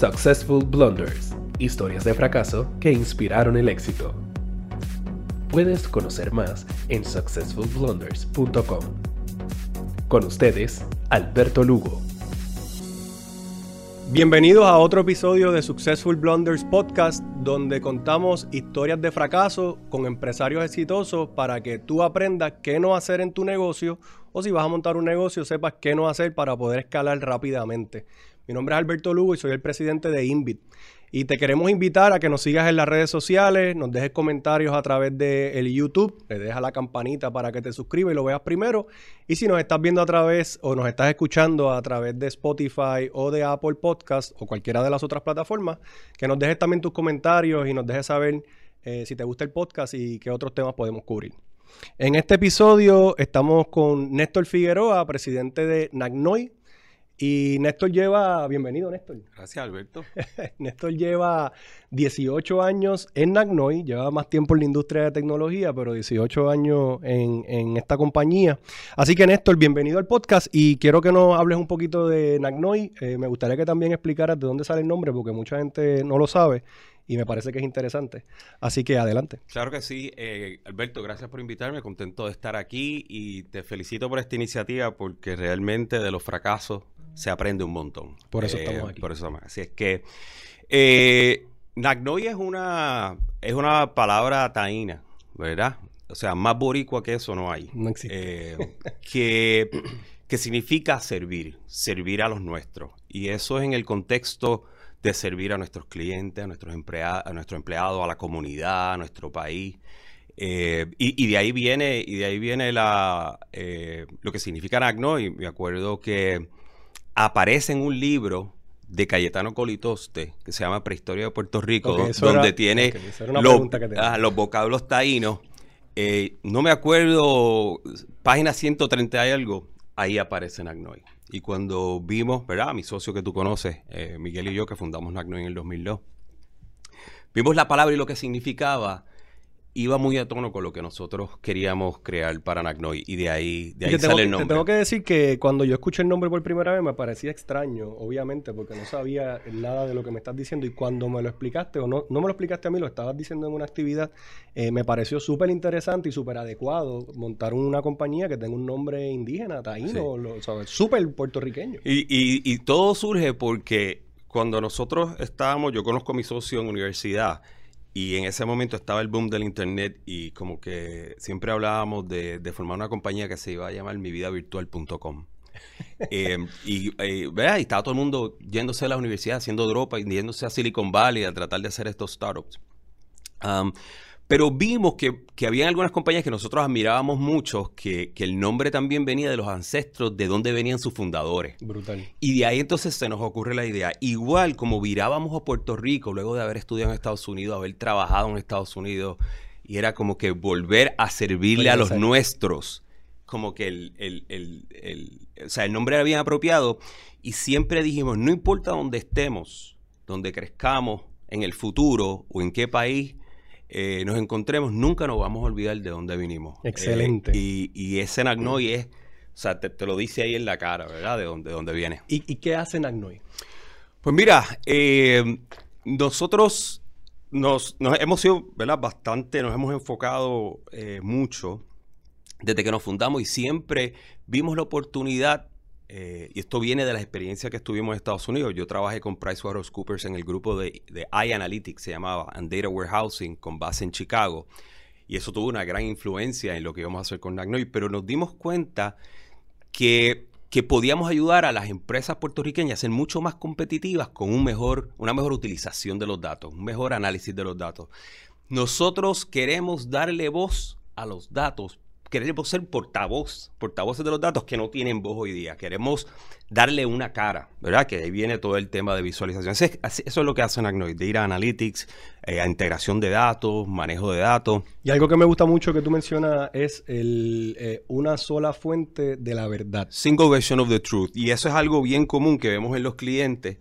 Successful Blunders, historias de fracaso que inspiraron el éxito. Puedes conocer más en successfulblunders.com. Con ustedes, Alberto Lugo. Bienvenidos a otro episodio de Successful Blunders Podcast, donde contamos historias de fracaso con empresarios exitosos para que tú aprendas qué no hacer en tu negocio o si vas a montar un negocio sepas qué no hacer para poder escalar rápidamente. Mi nombre es Alberto Lugo y soy el presidente de Invit. Y te queremos invitar a que nos sigas en las redes sociales, nos dejes comentarios a través de el YouTube, le dejas la campanita para que te suscribas y lo veas primero. Y si nos estás viendo a través o nos estás escuchando a través de Spotify o de Apple Podcast o cualquiera de las otras plataformas, que nos dejes también tus comentarios y nos dejes saber eh, si te gusta el podcast y qué otros temas podemos cubrir. En este episodio estamos con Néstor Figueroa, presidente de Nagnoy, y Néstor lleva, bienvenido Néstor. Gracias Alberto. Néstor lleva 18 años en Nagnoy, lleva más tiempo en la industria de tecnología, pero 18 años en, esta compañía. Así que Néstor, bienvenido al podcast y quiero que nos hables un poquito de Nagnoy. Eh, me gustaría que también explicaras de dónde sale el nombre, porque mucha gente no lo sabe y me parece que es interesante. Así que adelante. Claro que sí. Eh, Alberto, gracias por invitarme. Contento de estar aquí y te felicito por esta iniciativa porque realmente de los fracasos se aprende un montón. Por eso estamos eh, aquí. Por eso estamos Así es que eh, Nagnoy es una, es una palabra taína, ¿verdad? O sea, más boricua que eso no hay. No existe. Eh, que, que significa servir, servir a los nuestros. Y eso es en el contexto de servir a nuestros clientes, a nuestros empleados, a nuestros empleados, a la comunidad, a nuestro país. y, y, de ahí viene, y de ahí viene la, lo que significa Nagnoy. Me acuerdo que aparece en un libro de Cayetano Colitoste, que se llama Prehistoria de Puerto Rico, donde tiene ah, los, vocablos taínos. Eh, no me acuerdo, página 130 y algo, ahí aparece Nagnoy. Y cuando vimos, ¿verdad? Mi socio que tú conoces, eh, Miguel y yo, que fundamos Nagnoy en el 2002, vimos la palabra y lo que significaba, iba muy a tono con lo que nosotros queríamos crear para Nagnoy y de ahí, de ahí sale el nombre. Te tengo que decir que cuando yo escuché el nombre por primera vez me parecía extraño, obviamente, porque no sabía nada de lo que me estás diciendo y cuando me lo explicaste, o no, no me lo explicaste a mí, lo estabas diciendo en una actividad, eh, me pareció súper interesante y súper adecuado montar una compañía que tenga un nombre indígena, taíno, súper puertorriqueño. Y, y, y todo surge porque cuando nosotros estábamos, yo conozco a mi socio en universidad, y en ese momento estaba el boom del internet y como que siempre hablábamos de, formar una compañía que se iba a llamar mividavirtual.com. eh, y, eh, y estaba todo el mundo yéndose a la universidad, haciendo dropa, yéndose a Silicon Valley a tratar de hacer estos startups. Um, pero vimos que, que había algunas compañías que nosotros admirábamos mucho, que, que, el nombre también venía de los ancestros, de dónde venían sus fundadores. Brutal. Y de ahí entonces se nos ocurre la idea. Igual como virábamos a Puerto Rico, luego de haber estudiado en Estados Unidos, haber trabajado en Estados Unidos, y era como que volver a servirle a los nuestros. Como que el, el, el, el, o sea, el nombre era bien apropiado. Y siempre dijimos, no importa dónde estemos, donde crezcamos en el futuro o en qué país, eh, nos encontremos, nunca nos vamos a olvidar de dónde vinimos. Excelente. Eh, y, ese Nagnoy es, o sea, te, lo dice ahí en la cara, ¿verdad? De dónde, de dónde viene. ¿Y, qué hace Nagnoy? Pues mira, eh, nosotros nos, hemos sido, ¿verdad? Bastante, nos hemos enfocado mucho desde que nos fundamos y siempre vimos la oportunidad eh, y esto viene de las experiencias que estuvimos en Estados Unidos. Yo trabajé con PricewaterhouseCoopers en el grupo de, de iAnalytics, se llamaba, and Data Warehousing, con base en Chicago. Y eso tuvo una gran influencia en lo que íbamos a hacer con Nagnoy. Pero nos dimos cuenta que, que podíamos ayudar a las empresas puertorriqueñas a ser mucho más competitivas con un mejor, una mejor utilización de los datos, un mejor análisis de los datos. Nosotros queremos darle voz a los datos queremos ser portavoz, portavoces de los datos que no tienen voz hoy día. Queremos darle una cara, ¿verdad? Que ahí viene todo el tema de visualización. Eso es, lo que hacen Agnoid, Data Analytics, eh, integración de datos, manejo de datos. Y algo que me gusta mucho que tú mencionas es el, eh, una sola fuente de la verdad. Single version of the truth. Y eso es algo bien común que vemos en los clientes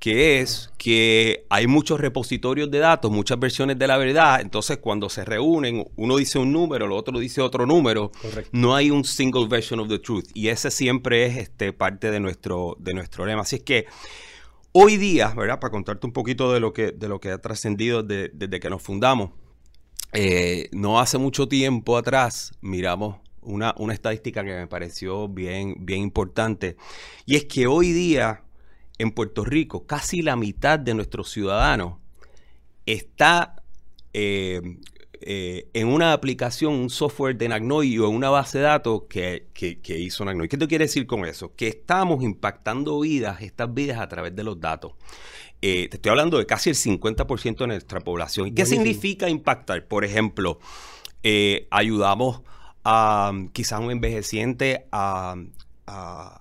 que es que hay muchos repositorios de datos, muchas versiones de la verdad, entonces cuando se reúnen, uno dice un número, el otro dice otro número, no hay un single version of the truth y ese siempre es este, parte de nuestro, de nuestro lema. Así es que hoy día, ¿verdad? Para contarte un poquito de lo que, de lo que ha trascendido desde que nos fundamos, eh, no hace mucho tiempo atrás miramos una, una, estadística que me pareció bien, bien importante, y es que hoy día en Puerto Rico casi la mitad de nuestros ciudadanos está eh, eh, en una aplicación, un software de Nagnoy o en una base de datos que, hizo Nagnoy. ¿Qué te quiere decir con eso? Que estamos impactando vidas, estas vidas a través de los datos. Eh, te estoy hablando de casi el 50% de nuestra población. ¿Y qué significa impactar? Por ejemplo, ayudamos a quizás un envejeciente a a,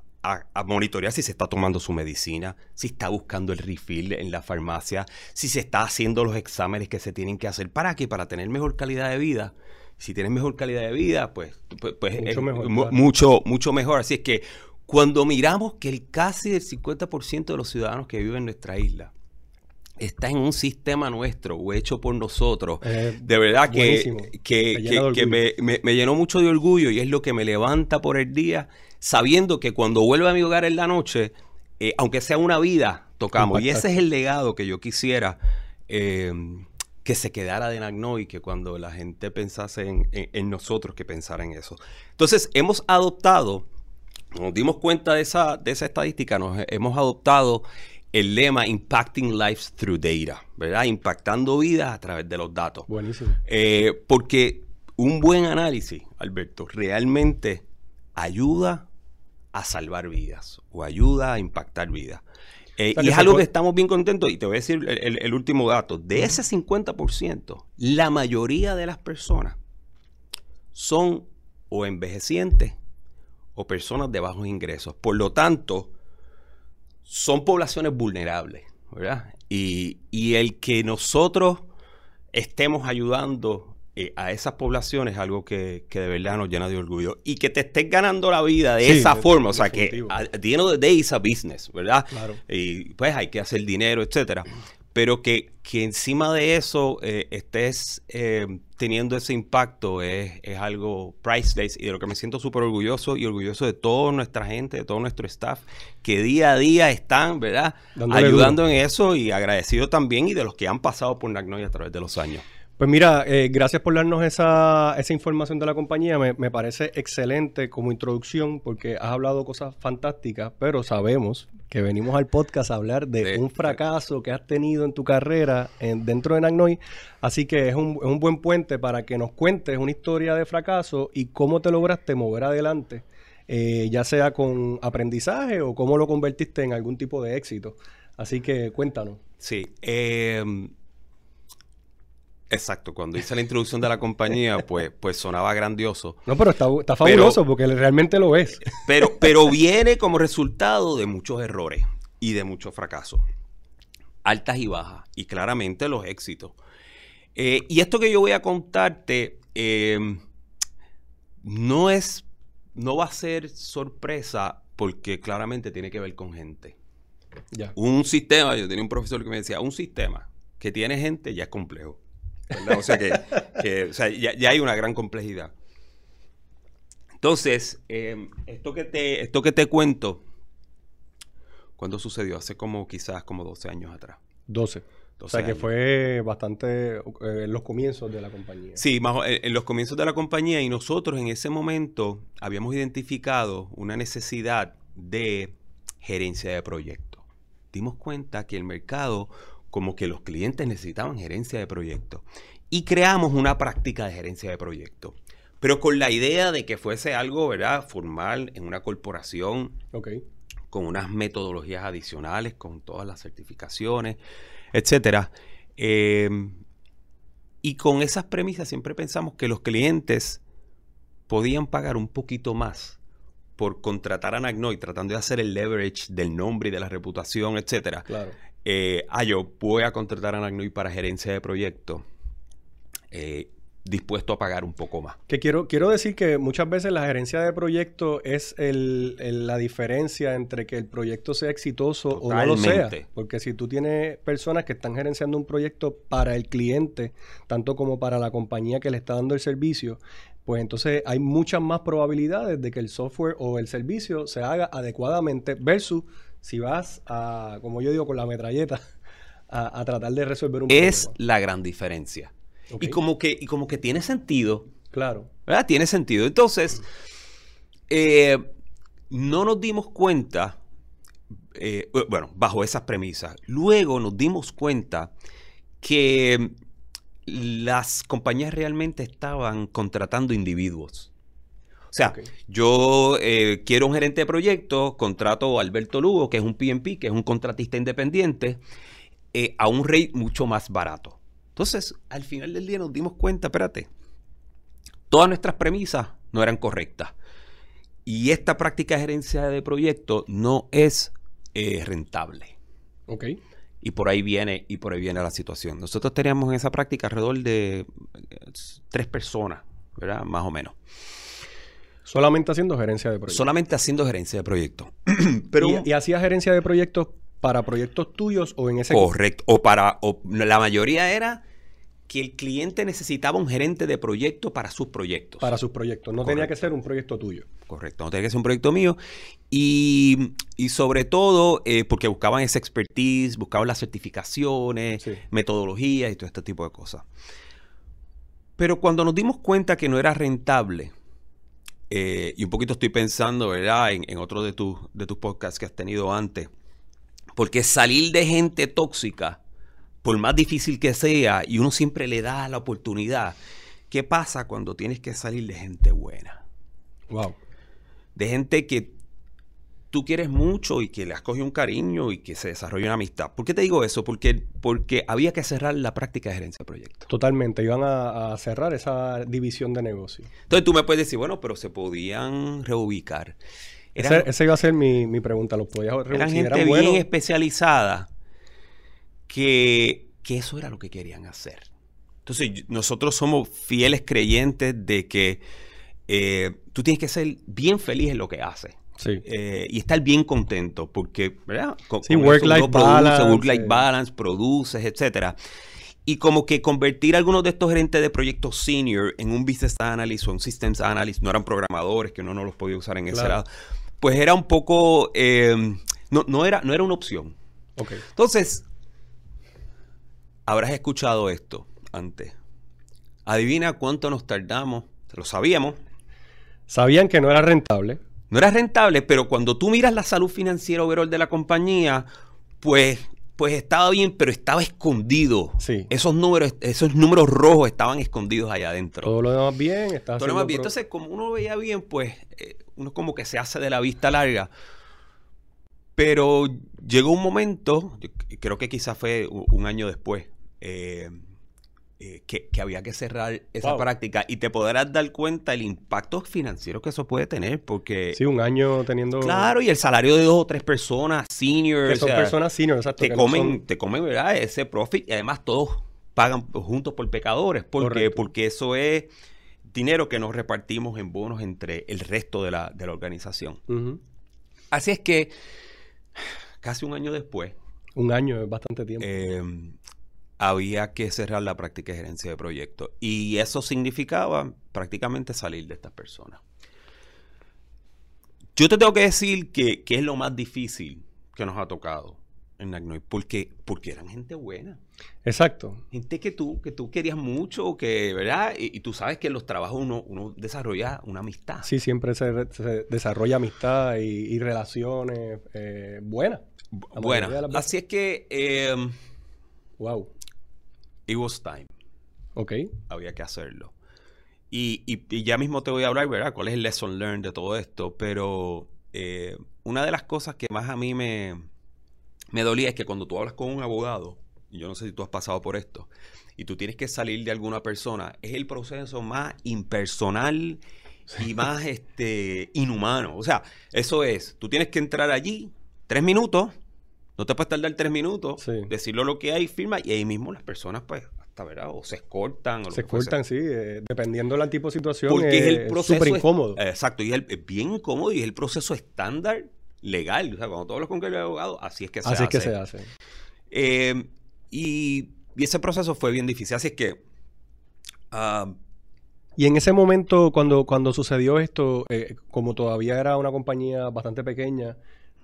monitorear si se está tomando su medicina, si está buscando el refill en la farmacia, si se está haciendo los exámenes que se tienen que hacer. ¿Para qué? Para tener mejor calidad de vida. Si tienes mejor calidad de vida, pues, pues, pues mucho, mejor, mucho, mucho mejor. Así es que cuando miramos que el casi el 50% de los ciudadanos que viven en nuestra isla está en un sistema nuestro o hecho por nosotros, de verdad que, que, me, me, llenó mucho de orgullo y es lo que me levanta por el día sabiendo que cuando vuelva a mi hogar en la noche, eh, aunque sea una vida, tocamos. Y ese es el legado que yo quisiera eh, que se quedara de Nagno y que cuando la gente pensase en, nosotros, que pensara en eso. Entonces, hemos adoptado, nos dimos cuenta de esa, de esa estadística, nos hemos adoptado el lema Impacting Lives Through Data, ¿verdad? Impactando vidas a través de los datos. Buenísimo. Eh, porque un buen análisis, Alberto, realmente ayuda a salvar vidas o ayuda a impactar vidas. Eh, y es algo que estamos bien contentos. Y te voy a decir el, último dato. De ese 50%, la mayoría de las personas son o envejecientes o personas de bajos ingresos. Por lo tanto, son poblaciones vulnerables, ¿verdad? Y, y el que nosotros estemos ayudando eh, a esas poblaciones algo que, de verdad nos llena de orgullo. Y que te estés ganando la vida de esa forma, o sea, que a the end of the day is a business, ¿verdad? Claro. Y pues hay que hacer dinero, etcétera. Pero que, que encima de eso eh, estés eh, teniendo ese impacto es, es, algo priceless y de lo que me siento súper orgulloso y orgulloso de toda nuestra gente, de todo nuestro staff, que día a día están, ¿verdad? Ayudando en eso y agradecido también y de los que han pasado por Nagnoy a través de los años. Pues mira, eh, gracias por darnos esa, esa información de la compañía. Me, parece excelente como introducción porque has hablado cosas fantásticas, pero sabemos que venimos al podcast a hablar de, un fracaso que has tenido en tu carrera dentro de Nagnoy. Así que es un, es un buen puente para que nos cuentes una historia de fracaso y cómo te lograste mover adelante, eh, ya sea con aprendizaje o cómo lo convertiste en algún tipo de éxito. Así que cuéntanos. Sí. Eh Exacto, cuando hice la introducción de la compañía, pues, pues sonaba grandioso. No, pero está, fabuloso porque realmente lo es. Pero, pero viene como resultado de muchos errores y de muchos fracasos. Altas y bajas. Y claramente los éxitos. Eh, y esto que yo voy a contarte em, no es, no va a ser sorpresa porque claramente tiene que ver con gente. Ya. Un sistema, yo tenía un profesor que me decía, un sistema que tiene gente ya es complejo. O sea que, ya, hay una gran complejidad. Entonces, em, esto, que te, esto que te cuento, ¿cuándo sucedió? Hace como quizás como 12 años atrás. 12. o sea que fue bastante eh, en los comienzos de la compañía. Sí, en los comienzos de la compañía y nosotros en ese momento habíamos identificado una necesidad de gerencia de proyectos. Dimos cuenta que el mercado como que los clientes necesitaban gerencia de proyecto. Y creamos una práctica de gerencia de proyecto. Pero con la idea de que fuese algo, ¿verdad? Formal en una corporación. Con unas metodologías adicionales, con todas las certificaciones, etcétera. Em, y con esas premisas siempre pensamos que los clientes podían pagar un poquito más por contratar a Nagnoy, tratando de hacer el leverage del nombre y de la reputación, etcétera. Claro eh, ah, yo voy a contratar a Nagnoy para gerencia de proyecto, eh, dispuesto a pagar un poco más. Que quiero, quiero decir que muchas veces la gerencia de proyecto es el, la diferencia entre que el proyecto sea exitoso o no lo sea. Porque si tú tienes personas que están gerenciando un proyecto para el cliente, tanto como para la compañía que le está dando el servicio, pues entonces hay muchas más probabilidades de que el software o el servicio se haga adecuadamente versus si vas a, como yo digo, con la metralleta, a, a tratar de resolver un Es problema. la gran diferencia. Y, como que, y como que tiene sentido, Claro. ¿verdad? Tiene sentido. Entonces, eh, no nos dimos cuenta, eh, bueno, bajo esas premisas. Luego nos dimos cuenta que las compañías realmente estaban contratando individuos. O sea, yo eh, quiero un gerente de proyecto, contrato a Alberto Lugo, que es un PMP, que es un contratista independiente, eh, a un rate mucho más barato. Entonces, al final del día nos dimos cuenta, espérate, todas nuestras premisas no eran correctas. Y esta práctica de gerencia de proyecto no es eh, rentable. Ok. Y por ahí viene, y por ahí viene la situación. Nosotros teníamos en esa práctica alrededor de tres personas, ¿verdad? Más o menos. Solamente haciendo gerencia de proyectos. Solamente haciendo gerencia de proyecto. Pero ¿Y, y hacías gerencia de proyectos para proyectos tuyos o en ese correcto. O para, o la mayoría era que el cliente necesitaba un gerente de proyecto para sus proyectos. para sus proyectos? No tenía que ser un proyecto tuyo. Correcto, no tenía que ser un proyecto mío. Y, y sobre todo eh, porque buscaban esa expertise, buscaban las certificaciones, Sí. metodologías y todo este tipo de cosas. Pero cuando nos dimos cuenta que no era rentable, eh, y un poquito estoy pensando, ¿verdad?, en, en otro de, tus de tus podcasts que has tenido antes, porque salir de gente tóxica, por más difícil que sea, y uno siempre le da la oportunidad, ¿qué pasa cuando tienes que salir de gente buena? Wow. de gente que tú quieres mucho y que le has cogido un cariño y que se desarrolla una amistad. ¿Por qué te digo eso? Porque, porque había que cerrar la práctica de gerencia de proyectos. Totalmente. Iban a, a cerrar esa división de negocio. Entonces tú me puedes decir, bueno, pero se podían reubicar. Eran, Ese- esa iba a ser mi, mi pregunta. ¿Los podías eran reducir? gente ¿Eran bien especializada que, que eso era lo que querían hacer. Entonces nosotros somos fieles creyentes de que eh, tú tienes que ser bien feliz en lo que haces. Sí. eh, y estar bien contento porque, ¿verdad? Con- Sí, work-life balance, work-life balance, produces, etcétera. Y como que convertir a algunos de estos gerentes de proyectos senior en un business analyst o un systems analyst, no eran programadores, que uno no los podía usar en ese Claro. lado, pues era un poco, eh, no, no, era, no era una opción. Ok. Entonces, habrás escuchado esto antes. Adivina cuánto nos tardamos, lo sabíamos, Sabían que no era rentable. No era rentable, pero cuando tú miras la salud financiera overall de la compañía, pues, pues estaba bien, pero estaba escondido. Sí. Esos números, esos números rojos estaban escondidos allá adentro. Todo lo demás bien. Estás Todo lo demás bien. pro- Entonces, como uno lo veía bien, pues eh, uno como que se hace de la vista larga. Pero llegó un momento, yo creo que quizás fue un año después, eh, eh, que, que había que cerrar esa Wow. práctica y te podrás dar cuenta el impacto financiero que eso puede tener, porque Sí, un año teniendo... Claro, y el salario de dos o tres personas, senior, Que o son sea, personas senior, exacto. te no comen, son- te comen, ¿verdad? Ese profit y además todos pagan juntos por pecadores, porque, porque eso es dinero que nos repartimos en bonos entre el resto de la, de la organización. Así es que casi un año después Un año es bastante tiempo. eh, había que cerrar la práctica de gerencia de proyectos y eso significaba prácticamente salir de estas personas. Yo te tengo que decir que, que es lo más difícil que nos ha tocado en Nagnoy, porque, porque eran gente buena. Exacto. Gente que tú, que tú querías mucho, que, ¿verdad? Y, y tú sabes que en los trabajos uno, uno desarrolla una amistad. Sí, siempre se, desarrolla amistad y, y relaciones eh, buenas. Veces. así es que eh, Wow. It was time. Ok. había que hacerlo. Y, y- y ya mismo te voy a hablar, ¿verdad? ¿Cuál es el lesson learned de todo esto? Pero eh, una de las cosas que más a mí me, me dolía es que cuando tú hablas con un abogado, y yo no sé si tú has pasado por esto, y tú tienes que salir de alguna persona, es el proceso más impersonal y más este, inhumano. O sea, eso es, tú tienes que entrar allí tres minutos, no te puedes tardar tres minutos, Sí. decirlo lo que hay, firma, y ahí mismo las personas, pues, hasta, ¿verdad? O se escortan. O lo Se cortan, sí. eh, dependiendo del tipo de situación. Porque es el proceso. súper incómodo. es- Exacto, y es, el- es bien incómodo y es el proceso estándar legal. O sea, cuando tú hablas con el abogado, así es que se Así hace. es que se hace. Eh, y, y ese proceso fue bien difícil. Así es que. ah, Y en ese momento, cuando, cuando sucedió esto, eh, como todavía era una compañía bastante pequeña,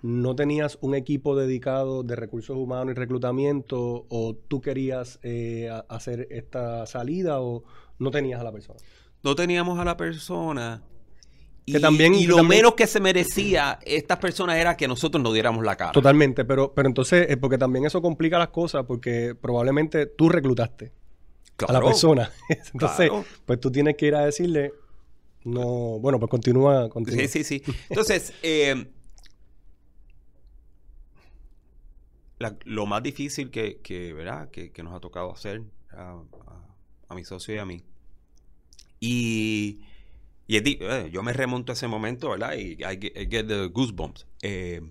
no tenías un equipo dedicado de recursos humanos y reclutamiento o tú querías eh, hacer esta salida o no tenías a la persona? No teníamos a la persona. Y, Que también- y lo también- menos que se merecía estas personas era que nosotros nos diéramos la cara. Totalmente, pero, pero entonces, eh, porque también eso complica las cosas porque probablemente tú reclutaste a la persona. entonces, Claro. pues tú tienes que ir a decirle, no, bueno, pues continúa, continúa. Sí, sí, sí. Entonces, eh, la- lo más difícil que, que, ¿verdad? Que, que nos ha tocado hacer a, a- a mi socio y a mí. Y, y eh, yo me remonto a ese momento, ¿verdad? Y I get, I get the goosebumps. Eh,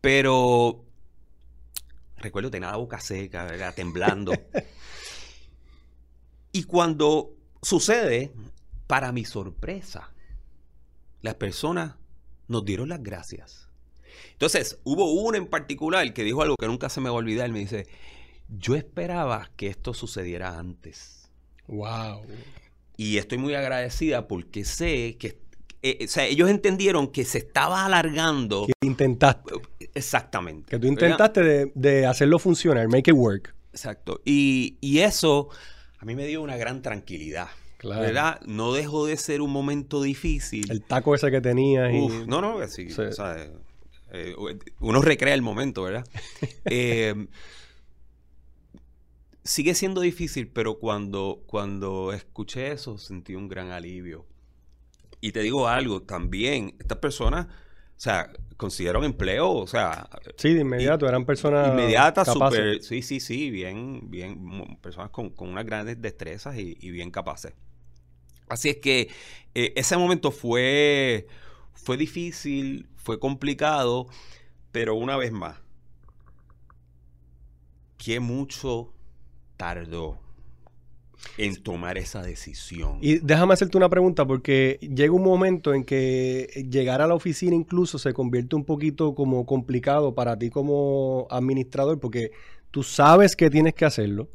pero recuerdo tenía la boca seca, ¿verdad? Temblando. y cuando sucede, para mi sorpresa, las personas nos dieron las gracias. Entonces, hubo uno en particular que dijo algo que nunca se me va a olvidar. Me dice, yo esperaba que esto sucediera antes. Wow. Y estoy muy agradecida porque sé que, eh, o sea, ellos entendieron que se estaba alargando. Que intentaste, Exactamente. que tú intentaste de, de hacerlo funcionar, make it work. Exacto. Y, y eso a mí me dio una gran tranquilidad. Claro. ¿Verdad? No dejó de ser un momento difícil. El taco ese que tenías y... Uf, no, no, sí, Sí. o sea, eh, uno recrea el momento, ¿verdad? Eh, sigue siendo difícil, pero cuando, cuando escuché eso sentí un gran alivio. Y te digo algo, también estas personas, o sea, consiguieron empleo, o sea, Sí, de inmediato, eran personas inmediatas, súper, sí, sí, sí, bien, bien, personas con, con unas grandes destrezas y, y bien capaces. Así es que eh, ese momento fue, fue difícil, fue complicado, pero una vez más, qué mucho tardó en tomar esa decisión. Y déjame hacerte una pregunta, porque llega un momento en que llegar a la oficina incluso se convierte un poquito como complicado para ti como administrador, porque tú sabes que tienes que hacerlo.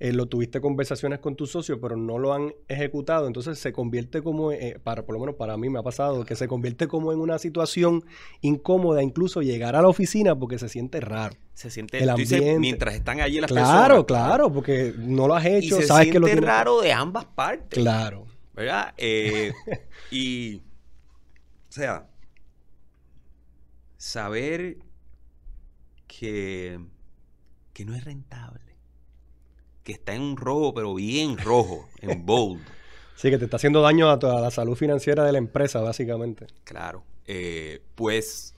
Eh, lo tuviste conversaciones con tu socio, pero no lo han ejecutado. Entonces se convierte como, eh, para, por lo menos para mí me ha pasado, que se convierte como en una situación incómoda, incluso llegar a la oficina porque se siente raro. se siente, el dices, ambiente. mientras están allí las Claro, personas. claro, porque no lo has Y hecho, se sabes siente que lo tienes. raro de ambas partes. Claro. ¿verdad? Eh, y, o sea, saber que, que no es rentable, que está en un rojo, pero bien rojo, en bold, Sí, que te está haciendo daño a toda la salud financiera de la empresa, básicamente. claro, eh, pues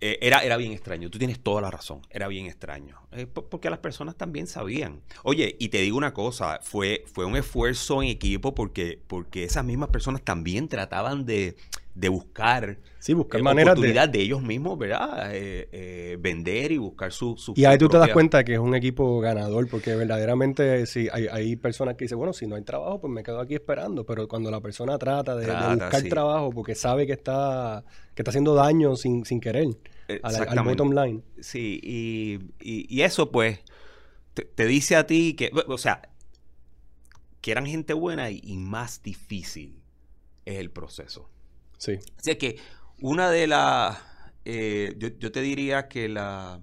eh, era, era bien extraño. Tú tienes toda la razón, era bien extraño. Eh, po- porque las personas también sabían. Oye, y te digo una cosa, fue, fue un esfuerzo en equipo porque, porque esas mismas personas también trataban de, de buscar Sí, buscar eh, maneras de... oportunidad de... ellos mismos, ¿verdad? Eh, eh, vender y buscar su, su Y ahí tú te das cuenta que es un equipo ganador, porque verdaderamente sí, hay, hay personas que dicen, bueno, si no hay trabajo, pues me quedo aquí esperando. Pero cuando la persona trata de, buscar sí. trabajo porque sabe que está, que está haciendo daño sin, sin querer al, bottom line. Sí, y, y- y eso pues te, te dice a ti que, o sea, que eran gente buena y, y más difícil es el proceso. Sí. Así que una de las, eh, yo, yo te diría que la,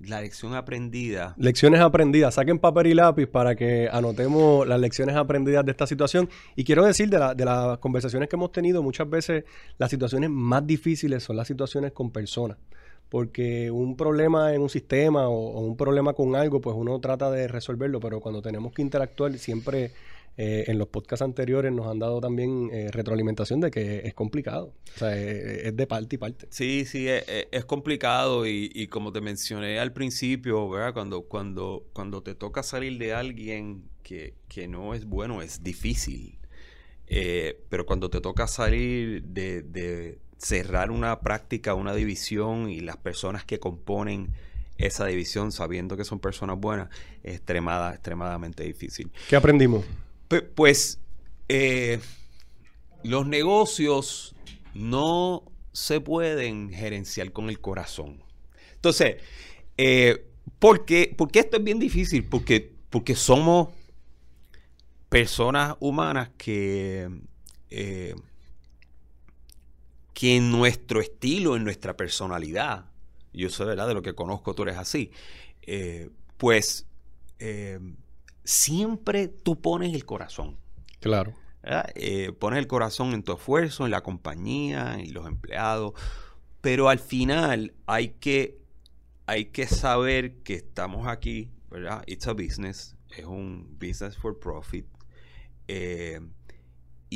la lección aprendida, Lecciones aprendidas. Saquen papel y lápiz para que anotemos las lecciones aprendidas de esta situación. Y quiero decir, de, la- de las conversaciones que hemos tenido, muchas veces las situaciones más difíciles son las situaciones con personas. Porque un problema en un sistema o, o un problema con algo, pues uno trata de resolverlo, pero cuando tenemos que interactuar, siempre eh, en los podcasts anteriores nos han dado también eh, retroalimentación de que es complicado. O sea, eh, es de parte y parte. Sí, sí, es, es- es complicado y, y como te mencioné al principio, ¿verdad? Cuando, cuando, cuando te toca salir de alguien que, que no es bueno, es difícil. Eh, pero cuando te toca salir de, de cerrar una práctica, una división y las personas que componen esa división sabiendo que son personas buenas, es extremada, extremadamente difícil. ¿Qué aprendimos? Pues eh, los negocios no se pueden gerenciar con el corazón. Entonces, eh, ¿por, qué, esto es bien difícil? Porque, porque somos personas humanas que eh, que en nuestro estilo, en nuestra personalidad, yo sé, ¿verdad? De lo que conozco, tú eres así, eh, pues siempre tú pones el corazón. Claro. Eh, pones el corazón en tu esfuerzo, en la compañía, en los empleados, pero al final hay que, hay que saber que estamos aquí, ¿verdad? It's a business, es un business for profit.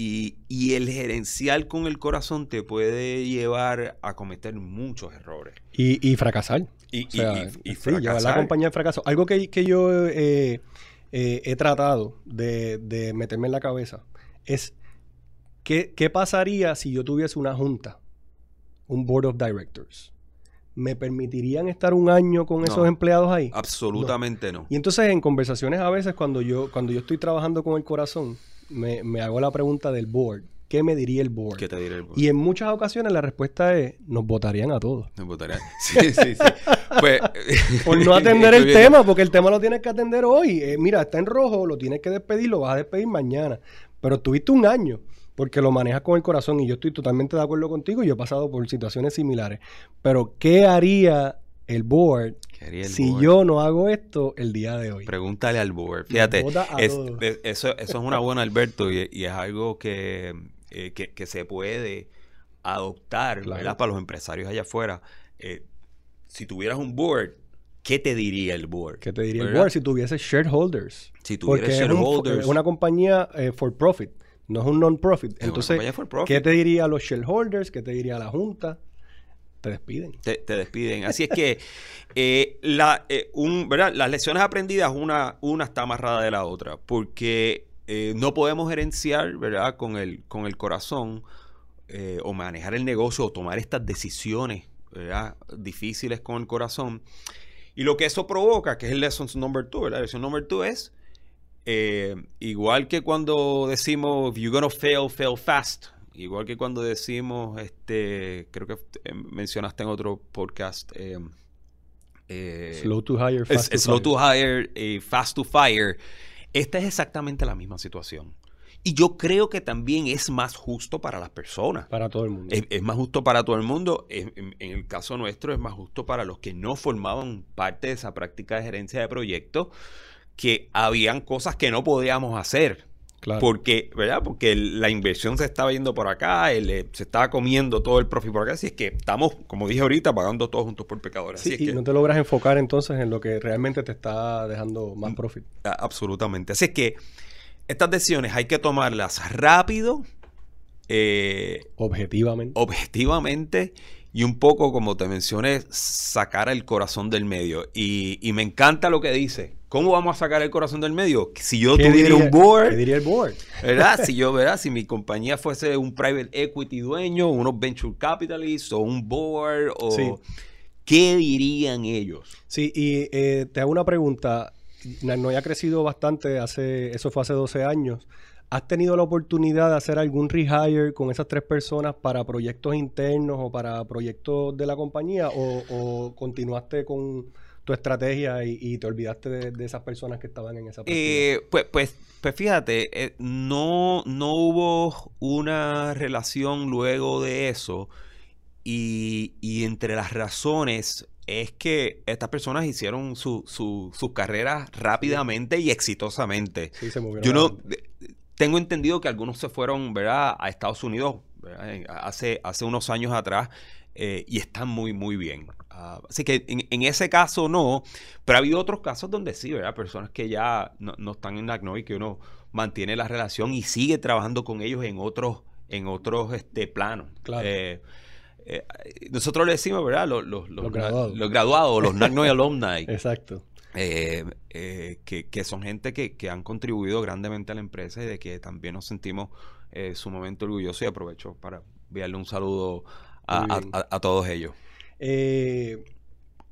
Y, el gerencial con el corazón te puede llevar a cometer muchos errores. Y, fracasar. Y, llevar la compañía al fracaso. Algo que, yo eh, eh, he tratado de, meterme en la cabeza es ¿qué, ¿qué, pasaría si yo tuviese una junta, un board of directors? ¿Me permitirían estar un año con esos empleados ahí? Absolutamente no. Y entonces en conversaciones a veces cuando yo, cuando yo estoy trabajando con el corazón, me, hago la pregunta del board. ¿Qué me diría el board? ¿Qué te diría el board? Y en muchas ocasiones la respuesta es, nos votarían a todos. Nos votarían. Sí, sí, sí. Pues, Por no atender el tema, porque el tema lo tienes que atender hoy. Eh, mira, está en rojo, lo tienes que despedir, lo vas a despedir mañana. Pero tuviste un año, porque lo manejas con el corazón y yo estoy totalmente de acuerdo contigo y yo he pasado por situaciones similares. Pero, ¿qué haría el board si yo no hago esto el día de hoy. Pregúntale al board. Fíjate, eso, es una buena, Alberto, y, es algo que, eh, que, se puede adoptar para los empresarios allá afuera. Eh, si tuvieras un board, ¿qué te diría el board? ¿Qué te diría el board si tuviese shareholders? Si tuviese shareholders. Es un, una compañía eh, for profit, no es un non-profit. Entonces, ¿qué te diría los shareholders? ¿Qué te diría la junta? te despiden. Te, despiden. Así es que eh, la, eh, un, ¿verdad? las lecciones aprendidas, una, una está amarrada de la otra, porque no podemos gerenciar ¿verdad? Con, el, con el corazón o manejar el negocio o tomar estas decisiones ¿verdad? difíciles con el corazón. Y lo que eso provoca, que es el lesson number two, la lección number two es, igual que cuando decimos, you're gonna fail, fail fast, Igual que cuando decimos, este, creo que eh, mencionaste en otro podcast. Eh, eh, slow to hire, fast to slow to hire, fast to fire. Esta es exactamente la misma situación. Y yo creo que también es más justo para las personas. Para todo el mundo. Es, más justo para todo el mundo. En, en, el caso nuestro es más justo para los que no formaban parte de esa práctica de gerencia de proyectos, que habían cosas que no podíamos hacer porque, ¿verdad? Porque la inversión se estaba yendo por acá, eh, se estaba comiendo todo el profit por acá. Así es que estamos, como dije ahorita, pagando todos juntos por pecadores. y no te logras enfocar entonces en lo que realmente te está dejando más mm, profit. Absolutamente. Así es que estas decisiones hay que tomarlas rápido. Eh, objetivamente. Objetivamente y un poco, como te mencioné, sacar el corazón del medio. Y, y, me encanta lo que dice. ¿Cómo vamos a sacar el corazón del medio? Si yo tuviera un board. ¿Qué diría el board? ¿Verdad? si yo, ¿verdad? Si mi compañía fuese un private equity dueño, unos venture capitalists o un board, o. ¿Qué dirían ellos? Sí, y eh, te hago una pregunta. No ha crecido bastante, hace, eso fue hace 12 años. ¿Has tenido la oportunidad de hacer algún rehire con esas tres personas para proyectos internos o para proyectos de la compañía? ¿O, continuaste con tu estrategia y, te olvidaste de, esas personas que estaban en esa eh, pues, pues, pues fíjate, eh, no, no hubo una relación luego de eso. Y, y entre las razones es que estas personas hicieron su, su, sus carreras rápidamente y exitosamente. Sí, se movieron. Yo no, tengo entendido que algunos se fueron ¿verdad? a Estados Unidos hace, hace unos años atrás eh, y están muy, muy bien. Ah, así que en, ese caso no, pero ha habido otros casos donde sí, ¿verdad? Personas que ya no, están en la y que uno mantiene la relación y sigue trabajando con ellos en otros, en otros este, planos. Claro. Eh, eh, nosotros le decimos, ¿verdad? Los, los, los, graduados. los graduados, los alumni. Exacto. Eh, eh, que, son gente que, han contribuido grandemente a la empresa y de que también nos sentimos eh, sumamente orgullosos y aprovecho para enviarle un saludo a, todos ellos.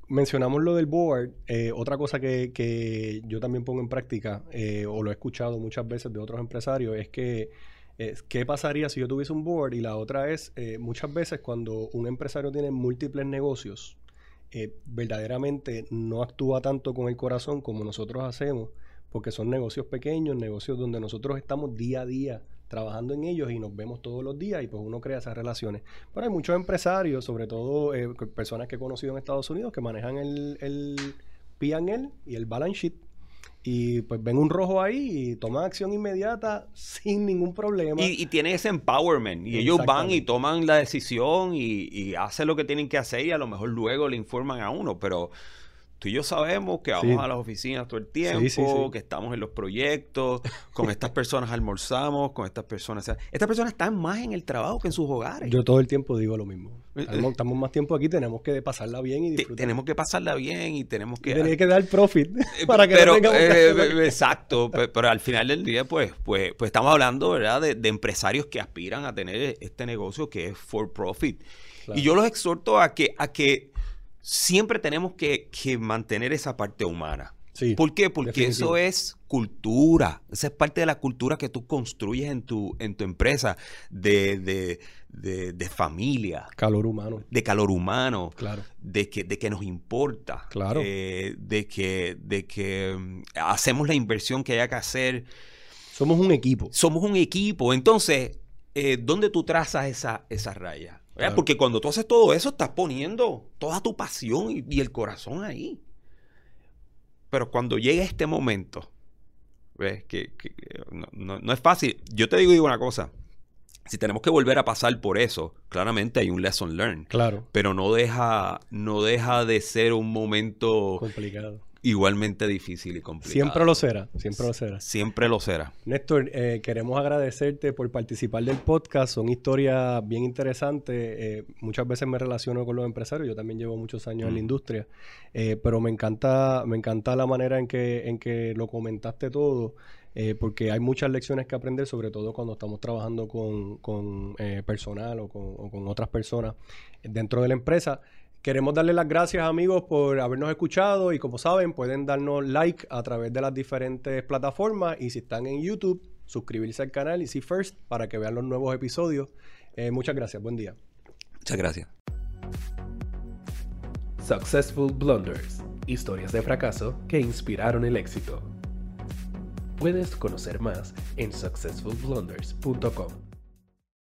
mencionamos lo del board. otra cosa que, yo también pongo en práctica, o lo he escuchado muchas veces de otros empresarios, es que ¿qué pasaría si yo tuviese un board? Y la otra es, muchas veces cuando un empresario tiene múltiples negocios, eh, verdaderamente no actúa tanto con el corazón como nosotros hacemos, porque son negocios pequeños, negocios donde nosotros estamos día a día trabajando en ellos y nos vemos todos los días y pues uno crea esas relaciones. Pero hay muchos empresarios, sobre todo eh, personas que he conocido en Estados Unidos, que manejan el, el P&L y el balance sheet y pues ven un rojo ahí y toman acción inmediata sin ningún problema. Y, y tienen ese empowerment. Y ellos van y toman la decisión y, y, hacen lo que tienen que hacer y a lo mejor luego le informan a uno. Pero tú y yo sabemos que vamos a las oficinas todo el tiempo, que estamos en los proyectos, con estas personas almorzamos, con estas personas... estas personas están más en el trabajo que en sus hogares. Yo todo el tiempo digo lo mismo. Eh, eh. Estamos, más tiempo aquí, tenemos que pasarla bien y disfrutar. Tenemos que pasarla bien y tenemos que... Tenemos que dar profit eh, para que pero, Exacto, pero, al final del día, pues, pues, pues estamos hablando, ¿verdad? De, empresarios que aspiran a tener este negocio que es for profit. Y yo los exhorto a que... A que siempre tenemos que, mantener esa parte humana. ¿Por qué? Porque eso es cultura. Esa es parte de la cultura que tú construyes en tu, en tu empresa, de, familia. Calor humano. De calor humano. Claro. De que, de que nos importa. Claro. Eh, de que, de que mm, hacemos la inversión que haya que hacer. Somos un equipo. Somos un equipo. Entonces, eh, ¿dónde tú trazas esa, esa raya? Porque cuando tú haces todo eso, estás poniendo toda tu pasión y, el corazón ahí. Pero cuando llega este momento, ¿ves? Que, no, es fácil. Yo te digo, digo una cosa. Si tenemos que volver a pasar por eso, claramente hay un lesson learned. Claro. Pero no deja, no deja de ser un momento complicado igualmente difícil y complicado. Siempre lo será, siempre lo será. Siempre lo será. Néstor, eh, queremos agradecerte por participar del podcast. Son historias bien interesantes. Eh, muchas veces me relaciono con los empresarios. Yo también llevo muchos años en la mm. industria. Eh, pero me encanta, me encanta la manera en que, en que lo comentaste todo. porque hay muchas lecciones que aprender, sobre todo cuando estamos trabajando con, con personal o con, o con otras personas dentro de la empresa. Queremos darle las gracias amigos por habernos escuchado y como saben pueden darnos like a través de las diferentes plataformas y si están en YouTube suscribirse al canal y see first para que vean los nuevos episodios. Eh, muchas gracias, buen día. Muchas gracias. Successful Blunders, historias de fracaso que inspiraron el éxito. Puedes conocer más en successfulblunders.com.